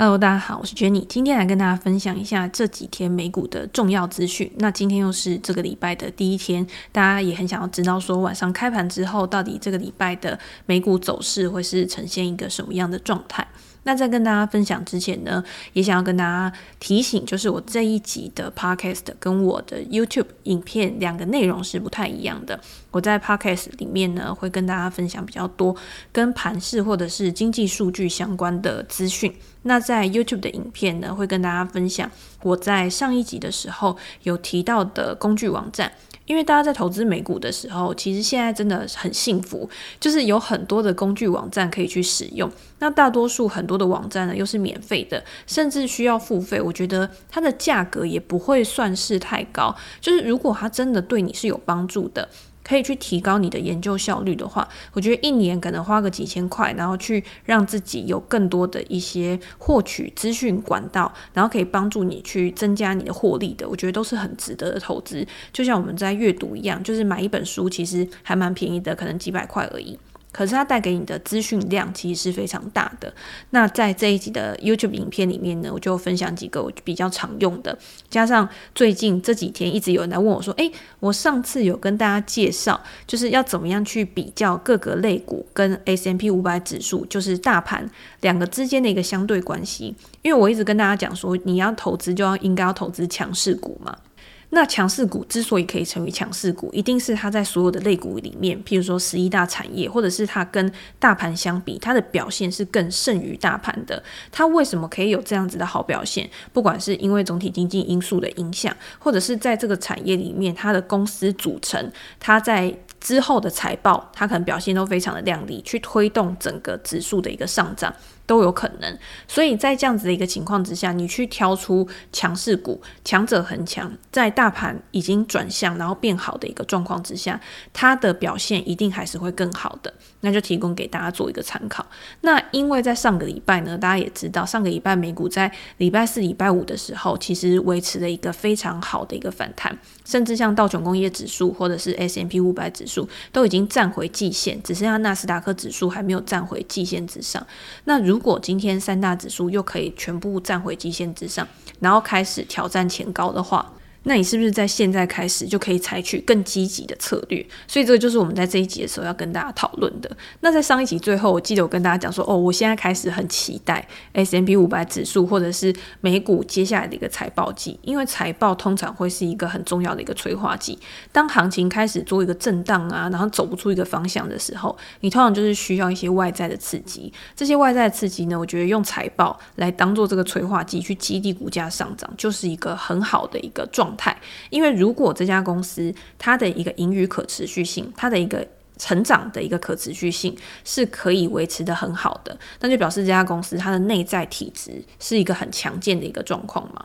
Hello，大家好，我是 Jenny，今天来跟大家分享一下这几天美股的重要资讯。那今天又是这个礼拜的第一天，大家也很想要知道说晚上开盘之后，到底这个礼拜的美股走势会是呈现一个什么样的状态。那在跟大家分享之前呢，也想要跟大家提醒，就是我这一集的 Podcast 跟我的 YouTube 影片两个内容是不太一样的。我在 Podcast 里面呢，会跟大家分享比较多跟盘市或者是经济数据相关的资讯。那在 YouTube 的影片呢，会跟大家分享我在上一集的时候有提到的工具网站。因为大家在投资美股的时候，其实现在真的很幸福，就是有很多的工具网站可以去使用。那大多数很多的网站呢，又是免费的，甚至需要付费。我觉得它的价格也不会算是太高。就是如果它真的对你是有帮助的，可以去提高你的研究效率的话，我觉得一年可能花个几千块，然后去让自己有更多的一些获取资讯管道，然后可以帮助你去增加你的获利的，我觉得都是很值得的投资。就像我们在阅读一样，就是买一本书其实还蛮便宜的，可能几百块而已。可是它带给你的资讯量其实是非常大的。那在这一集的 YouTube 影片里面呢，我就分享几个我比较常用的，加上最近这几天一直有人来问我说：“诶，我上次有跟大家介绍，就是要怎么样去比较各个类股跟 S M P 五百指数，就是大盘两个之间的一个相对关系。”因为我一直跟大家讲说，你要投资就要应该要投资强势股嘛。那强势股之所以可以成为强势股，一定是它在所有的类股里面，譬如说十一大产业，或者是它跟大盘相比，它的表现是更胜于大盘的。它为什么可以有这样子的好表现？不管是因为总体经济因素的影响，或者是在这个产业里面，它的公司组成，它在之后的财报，它可能表现都非常的亮丽，去推动整个指数的一个上涨。都有可能，所以在这样子的一个情况之下，你去挑出强势股，强者恒强，在大盘已经转向然后变好的一个状况之下，它的表现一定还是会更好的。那就提供给大家做一个参考。那因为在上个礼拜呢，大家也知道，上个礼拜美股在礼拜四、礼拜五的时候，其实维持了一个非常好的一个反弹，甚至像道琼工业指数或者是 S M P 五百指数都已经站回季线，只剩下纳斯达克指数还没有站回季线之上。那如如果今天三大指数又可以全部站回基线之上，然后开始挑战前高的话，那你是不是在现在开始就可以采取更积极的策略？所以这个就是我们在这一集的时候要跟大家讨论的。那在上一集最后，我记得我跟大家讲说，哦，我现在开始很期待 smp 五百指数或者是美股接下来的一个财报季，因为财报通常会是一个很重要的一个催化剂。当行情开始做一个震荡啊，然后走不出一个方向的时候，你通常就是需要一些外在的刺激。这些外在的刺激呢，我觉得用财报来当做这个催化剂去激励股价上涨，就是一个很好的一个状状态。因为如果这家公司它的一个盈余可持续性，它的一个成长的一个可持续性是可以维持的很好的，那就表示这家公司它的内在体质是一个很强健的一个状况嘛。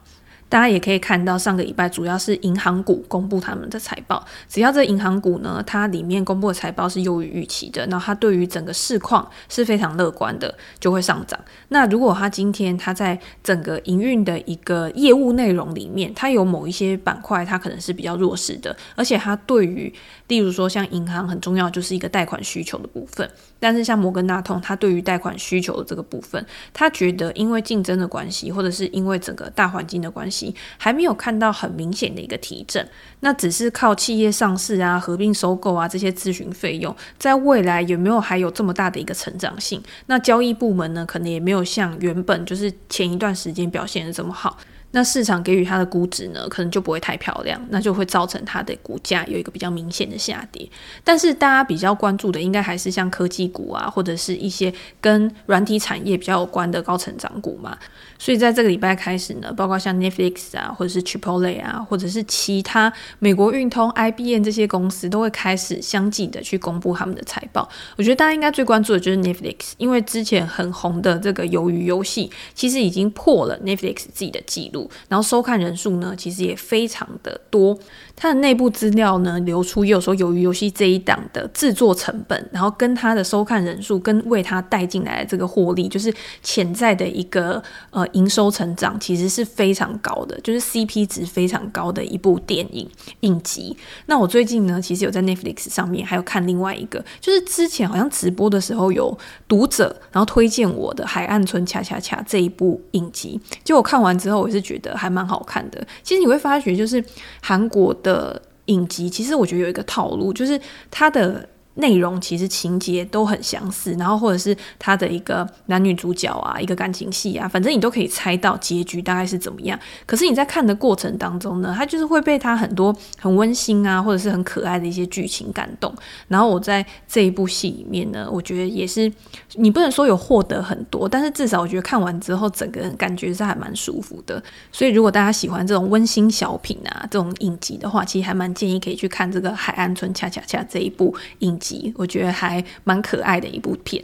大家也可以看到，上个礼拜主要是银行股公布他们的财报。只要这银行股呢，它里面公布的财报是优于预期的，那它对于整个市况是非常乐观的，就会上涨。那如果它今天它在整个营运的一个业务内容里面，它有某一些板块，它可能是比较弱势的，而且它对于，例如说像银行很重要，就是一个贷款需求的部分。但是像摩根大通，它对于贷款需求的这个部分，它觉得因为竞争的关系，或者是因为整个大环境的关系。还没有看到很明显的一个提振，那只是靠企业上市啊、合并收购啊这些咨询费用，在未来有没有还有这么大的一个成长性？那交易部门呢，可能也没有像原本就是前一段时间表现的这么好。那市场给予它的估值呢，可能就不会太漂亮，那就会造成它的股价有一个比较明显的下跌。但是大家比较关注的，应该还是像科技股啊，或者是一些跟软体产业比较有关的高成长股嘛。所以在这个礼拜开始呢，包括像 Netflix 啊，或者是 Chipotle 啊，或者是其他美国运通、IBM 这些公司，都会开始相继的去公布他们的财报。我觉得大家应该最关注的就是 Netflix，因为之前很红的这个鱿鱼游戏，其实已经破了 Netflix 自己的记录。然后收看人数呢，其实也非常的多。它的内部资料呢流出，也有说，由于游戏这一档的制作成本，然后跟它的收看人数，跟为它带进来的这个获利，就是潜在的一个呃营收成长，其实是非常高的，就是 CP 值非常高的一部电影影集。那我最近呢，其实有在 Netflix 上面还有看另外一个，就是之前好像直播的时候有读者然后推荐我的《海岸村恰恰恰》这一部影集，就我看完之后，我是觉觉得还蛮好看的。其实你会发觉，就是韩国的影集，其实我觉得有一个套路，就是它的。内容其实情节都很相似，然后或者是他的一个男女主角啊，一个感情戏啊，反正你都可以猜到结局大概是怎么样。可是你在看的过程当中呢，他就是会被他很多很温馨啊，或者是很可爱的一些剧情感动。然后我在这一部戏里面呢，我觉得也是，你不能说有获得很多，但是至少我觉得看完之后，整个人感觉是还蛮舒服的。所以如果大家喜欢这种温馨小品啊，这种影集的话，其实还蛮建议可以去看这个《海岸村恰恰恰》这一部影。我觉得还蛮可爱的一部片。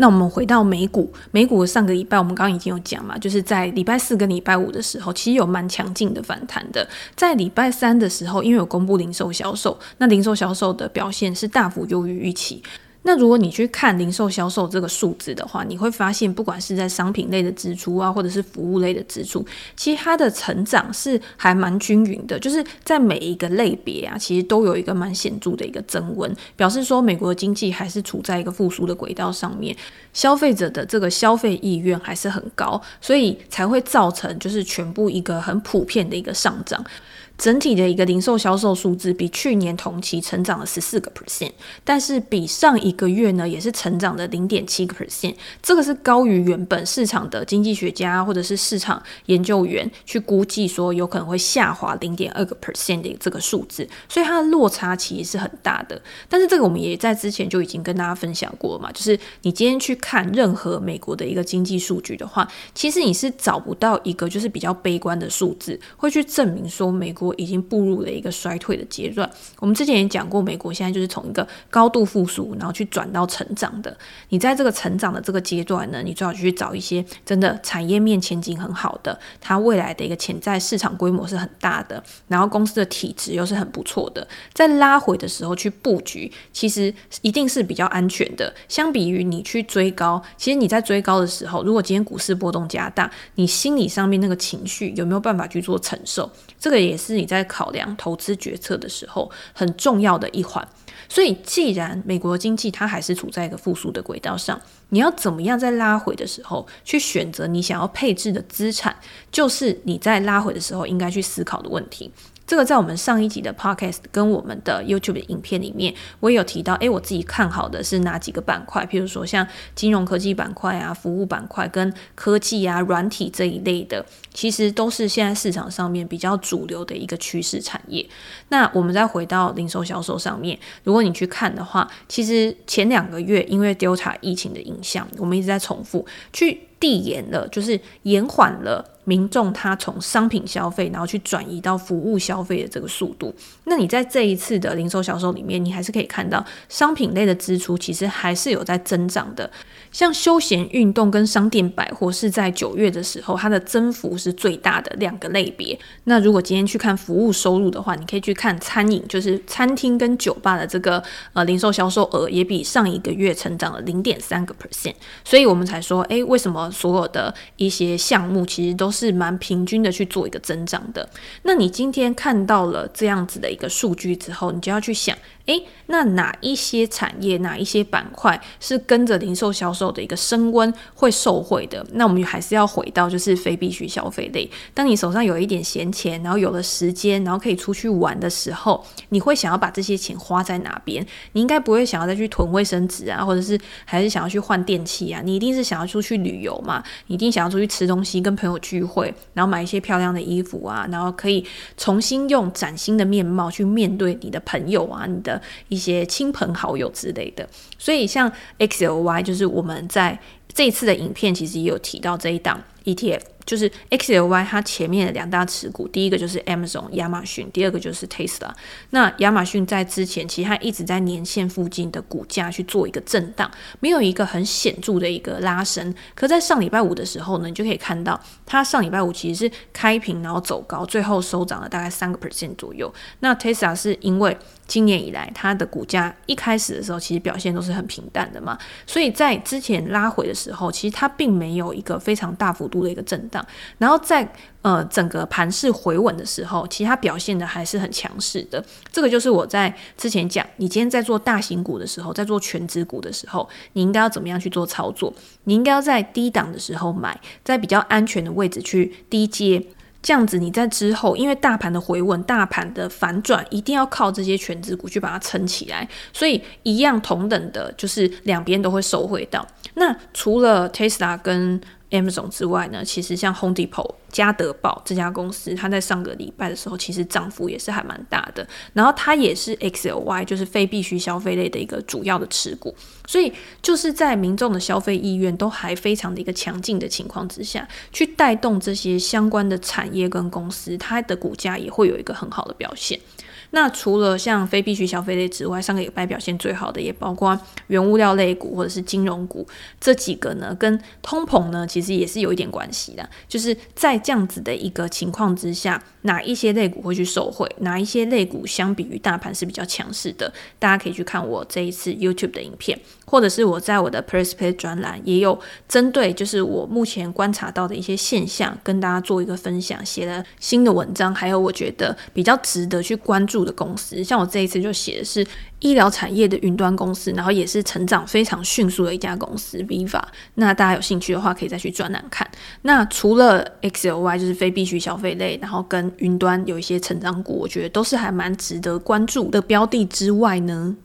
那我们回到美股，美股上个礼拜我们刚刚已经有讲嘛，就是在礼拜四跟礼拜五的时候，其实有蛮强劲的反弹的。在礼拜三的时候，因为有公布零售销售，那零售销售的表现是大幅优于预期。那如果你去看零售销售这个数字的话，你会发现，不管是在商品类的支出啊，或者是服务类的支出，其实它的成长是还蛮均匀的，就是在每一个类别啊，其实都有一个蛮显著的一个增温，表示说美国的经济还是处在一个复苏的轨道上面，消费者的这个消费意愿还是很高，所以才会造成就是全部一个很普遍的一个上涨。整体的一个零售销售数字比去年同期成长了十四个 percent，但是比上一个月呢也是成长了零点七个 percent，这个是高于原本市场的经济学家或者是市场研究员去估计说有可能会下滑零点二个 percent 的这个数字，所以它的落差其实是很大的。但是这个我们也在之前就已经跟大家分享过了嘛，就是你今天去看任何美国的一个经济数据的话，其实你是找不到一个就是比较悲观的数字会去证明说美国。已经步入了一个衰退的阶段。我们之前也讲过，美国现在就是从一个高度复苏，然后去转到成长的。你在这个成长的这个阶段呢，你最好去找一些真的产业面前景很好的，它未来的一个潜在市场规模是很大的，然后公司的体质又是很不错的，在拉回的时候去布局，其实一定是比较安全的。相比于你去追高，其实你在追高的时候，如果今天股市波动加大，你心理上面那个情绪有没有办法去做承受？这个也是。你在考量投资决策的时候很重要的一环，所以既然美国经济它还是处在一个复苏的轨道上，你要怎么样在拉回的时候去选择你想要配置的资产，就是你在拉回的时候应该去思考的问题。这个在我们上一集的 podcast 跟我们的 YouTube 影片里面，我也有提到，诶，我自己看好的是哪几个板块？譬如说像金融科技板块啊、服务板块跟科技啊、软体这一类的，其实都是现在市场上面比较主流的一个趋势产业。那我们再回到零售销售上面，如果你去看的话，其实前两个月因为 Delta 疫情的影响，我们一直在重复去递延了，就是延缓了。民众他从商品消费，然后去转移到服务消费的这个速度，那你在这一次的零售销售里面，你还是可以看到商品类的支出其实还是有在增长的。像休闲运动跟商店百货是在九月的时候，它的增幅是最大的两个类别。那如果今天去看服务收入的话，你可以去看餐饮，就是餐厅跟酒吧的这个呃零售销售额也比上一个月成长了零点三个 percent。所以我们才说，诶，为什么所有的一些项目其实都是是蛮平均的去做一个增长的？那你今天看到了这样子的一个数据之后，你就要去想。诶，那哪一些产业、哪一些板块是跟着零售销售的一个升温会受惠的？那我们还是要回到就是非必需消费类。当你手上有一点闲钱，然后有了时间，然后可以出去玩的时候，你会想要把这些钱花在哪边？你应该不会想要再去囤卫生纸啊，或者是还是想要去换电器啊？你一定是想要出去旅游嘛？你一定想要出去吃东西，跟朋友聚会，然后买一些漂亮的衣服啊，然后可以重新用崭新的面貌去面对你的朋友啊，你的。一些亲朋好友之类的，所以像 XLY 就是我们在这一次的影片其实也有提到这一档 ETF。就是 XLY 它前面的两大持股，第一个就是 Amazon 亚马逊，第二个就是 Tesla。那亚马逊在之前其实它一直在年线附近的股价去做一个震荡，没有一个很显著的一个拉升。可在上礼拜五的时候呢，你就可以看到它上礼拜五其实是开平然后走高，最后收涨了大概三个 percent 左右。那 Tesla 是因为今年以来它的股价一开始的时候其实表现都是很平淡的嘛，所以在之前拉回的时候，其实它并没有一个非常大幅度的一个震荡。然后在呃整个盘势回稳的时候，其实它表现的还是很强势的。这个就是我在之前讲，你今天在做大型股的时候，在做全值股的时候，你应该要怎么样去做操作？你应该要在低档的时候买，在比较安全的位置去低接，这样子你在之后，因为大盘的回稳、大盘的反转，一定要靠这些全值股去把它撑起来。所以一样同等的，就是两边都会收回到。那除了 Tesla 跟 Amazon 之外呢，其实像 Home Depot、家得宝这家公司，它在上个礼拜的时候，其实涨幅也是还蛮大的。然后它也是 XLY，就是非必需消费类的一个主要的持股。所以就是在民众的消费意愿都还非常的一个强劲的情况之下，去带动这些相关的产业跟公司，它的股价也会有一个很好的表现。那除了像非必需消费类之外，上个礼拜表现最好的也包括原物料类股或者是金融股这几个呢，跟通膨呢其实也是有一点关系的。就是在这样子的一个情况之下，哪一些类股会去受惠，哪一些类股相比于大盘是比较强势的，大家可以去看我这一次 YouTube 的影片，或者是我在我的 Prespay 专栏也有针对就是我目前观察到的一些现象，跟大家做一个分享，写了新的文章，还有我觉得比较值得去关注的公司，像我这一次就写的是医疗产业的云端公司，然后也是成长非常迅速的一家公司，Viva。那大家有兴趣的话，可以再去专栏看。那除了 XLY 就是非必需消费类，然后跟云端有一些成长股，我觉得都是还蛮值得关注的标的之外呢。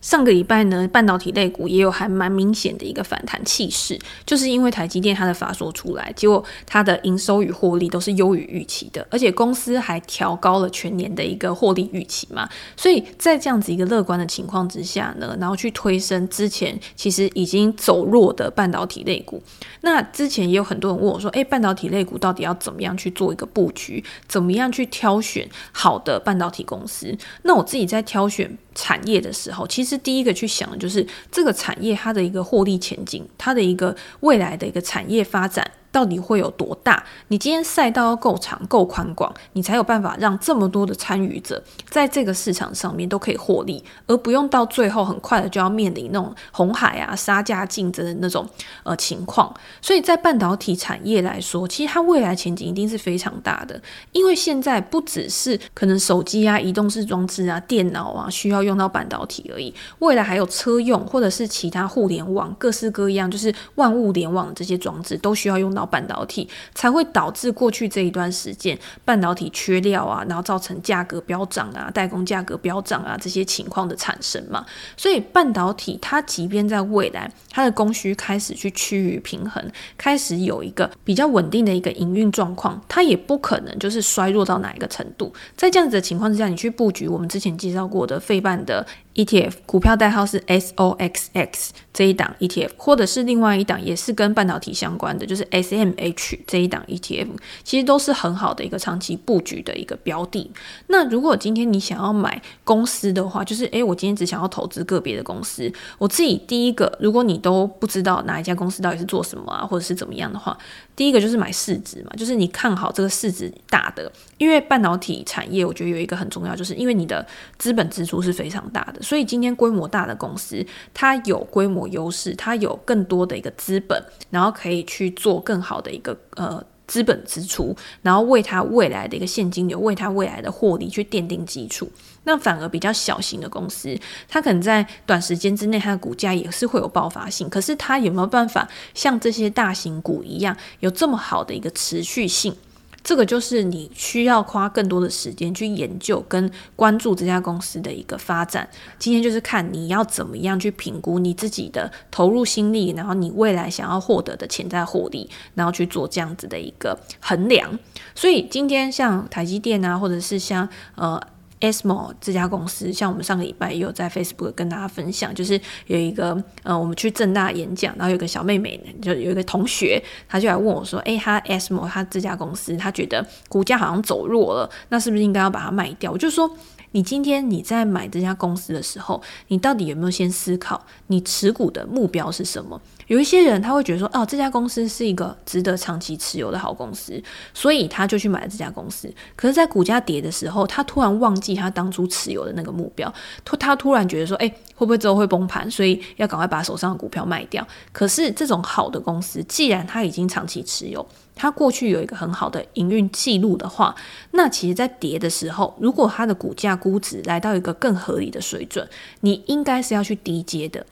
上个礼拜呢，半导体类股也有还蛮明显的一个反弹气势，就是因为台积电它的法说出来，结果它的营收与获利都是优于预期的，而且公司还调高了全年的一个获利预期嘛，所以在这样子一个乐观的情况之下呢，然后去推升之前其实已经走弱的半导体类股。那之前也有很多人问我说，诶，半导体类股到底要怎么样去做一个布局？怎么样去挑选好的半导体公司？那我自己在挑选产业的时候，其实第一个去想的就是这个产业它的一个获利前景，它的一个未来的一个产业发展。到底会有多大？你今天赛道要够长、够宽广，你才有办法让这么多的参与者在这个市场上面都可以获利，而不用到最后很快的就要面临那种红海啊杀价竞争的那种呃情况。所以在半导体产业来说，其实它未来前景一定是非常大的，因为现在不只是可能手机啊、移动式装置啊、电脑啊需要用到半导体而已，未来还有车用或者是其他互联网各式各样，就是万物联网的这些装置都需要用到。到半导体才会导致过去这一段时间半导体缺料啊，然后造成价格飙涨啊，代工价格飙涨啊这些情况的产生嘛。所以半导体它即便在未来它的供需开始去趋于平衡，开始有一个比较稳定的一个营运状况，它也不可能就是衰弱到哪一个程度。在这样子的情况之下，你去布局我们之前介绍过的费半的。ETF 股票代号是 SOXX 这一档 ETF，或者是另外一档也是跟半导体相关的，就是 SMH 这一档 ETF，其实都是很好的一个长期布局的一个标的。那如果今天你想要买公司的话，就是诶，我今天只想要投资个别的公司，我自己第一个，如果你都不知道哪一家公司到底是做什么啊，或者是怎么样的话，第一个就是买市值嘛，就是你看好这个市值大的，因为半导体产业我觉得有一个很重要，就是因为你的资本支出是非常大的。所以今天规模大的公司，它有规模优势，它有更多的一个资本，然后可以去做更好的一个呃资本支出，然后为它未来的一个现金流，为它未来的获利去奠定基础。那反而比较小型的公司，它可能在短时间之内，它的股价也是会有爆发性，可是它有没有办法像这些大型股一样，有这么好的一个持续性？这个就是你需要花更多的时间去研究跟关注这家公司的一个发展。今天就是看你要怎么样去评估你自己的投入心力，然后你未来想要获得的潜在获利，然后去做这样子的一个衡量。所以今天像台积电啊，或者是像呃。ASML 这家公司，像我们上个礼拜也有在 Facebook 跟大家分享，就是有一个呃，我们去正大演讲，然后有个小妹妹，就有一个同学，他就来问我说：“诶，他 ASML 他这家公司，他觉得股价好像走弱了，那是不是应该要把它卖掉？”我就说。你今天你在买这家公司的时候，你到底有没有先思考你持股的目标是什么？有一些人他会觉得说，哦，这家公司是一个值得长期持有的好公司，所以他就去买了这家公司。可是，在股价跌的时候，他突然忘记他当初持有的那个目标，突他突然觉得说，诶，会不会之后会崩盘？所以要赶快把手上的股票卖掉。可是，这种好的公司，既然他已经长期持有，它过去有一个很好的营运记录的话，那其实，在跌的时候，如果它的股价估值来到一个更合理的水准，你应该是要去低接的。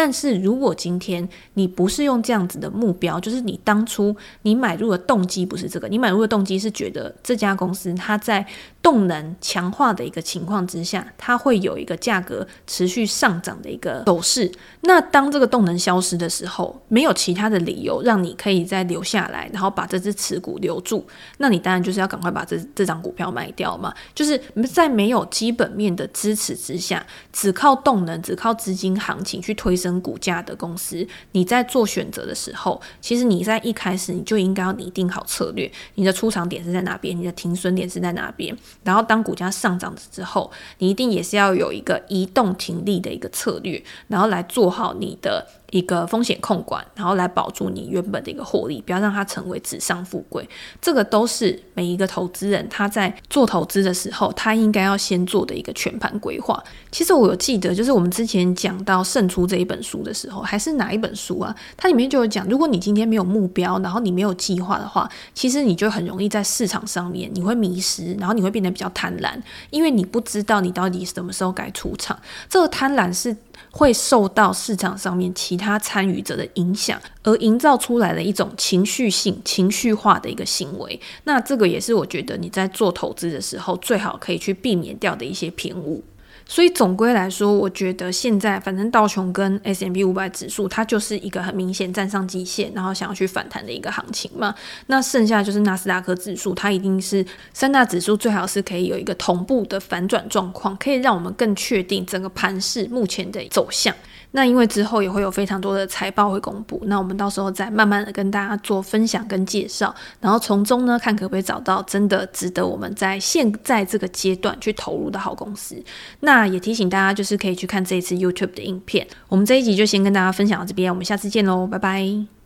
但是如果今天你不是用这样子的目标，就是你当初你买入的动机不是这个，你买入的动机是觉得这家公司它在动能强化的一个情况之下，它会有一个价格持续上涨的一个走势。那当这个动能消失的时候，没有其他的理由让你可以再留下来，然后把这只持股留住，那你当然就是要赶快把这这张股票卖掉嘛。就是在没有基本面的支持之下，只靠动能，只靠资金行情去推升。跟股价的公司，你在做选择的时候，其实你在一开始你就应该要拟定好策略，你的出场点是在哪边，你的停损点是在哪边，然后当股价上涨之后，你一定也是要有一个移动停利的一个策略，然后来做好你的。一个风险控管，然后来保住你原本的一个获利，不要让它成为纸上富贵。这个都是每一个投资人他在做投资的时候，他应该要先做的一个全盘规划。其实我有记得，就是我们之前讲到《胜出》这一本书的时候，还是哪一本书啊？它里面就有讲，如果你今天没有目标，然后你没有计划的话，其实你就很容易在市场上面你会迷失，然后你会变得比较贪婪，因为你不知道你到底什么时候该出场。这个贪婪是。会受到市场上面其他参与者的影响，而营造出来的一种情绪性、情绪化的一个行为。那这个也是我觉得你在做投资的时候，最好可以去避免掉的一些偏误。所以总归来说，我觉得现在反正道琼跟 S M B 五百指数，它就是一个很明显站上季线，然后想要去反弹的一个行情嘛。那剩下就是纳斯达克指数，它一定是三大指数最好是可以有一个同步的反转状况，可以让我们更确定整个盘势目前的走向。那因为之后也会有非常多的财报会公布，那我们到时候再慢慢的跟大家做分享跟介绍，然后从中呢看可不可以找到真的值得我们在现在这个阶段去投入的好公司。那也提醒大家，就是可以去看这一次 YouTube 的影片。我们这一集就先跟大家分享到这边，我们下次见喽，拜拜。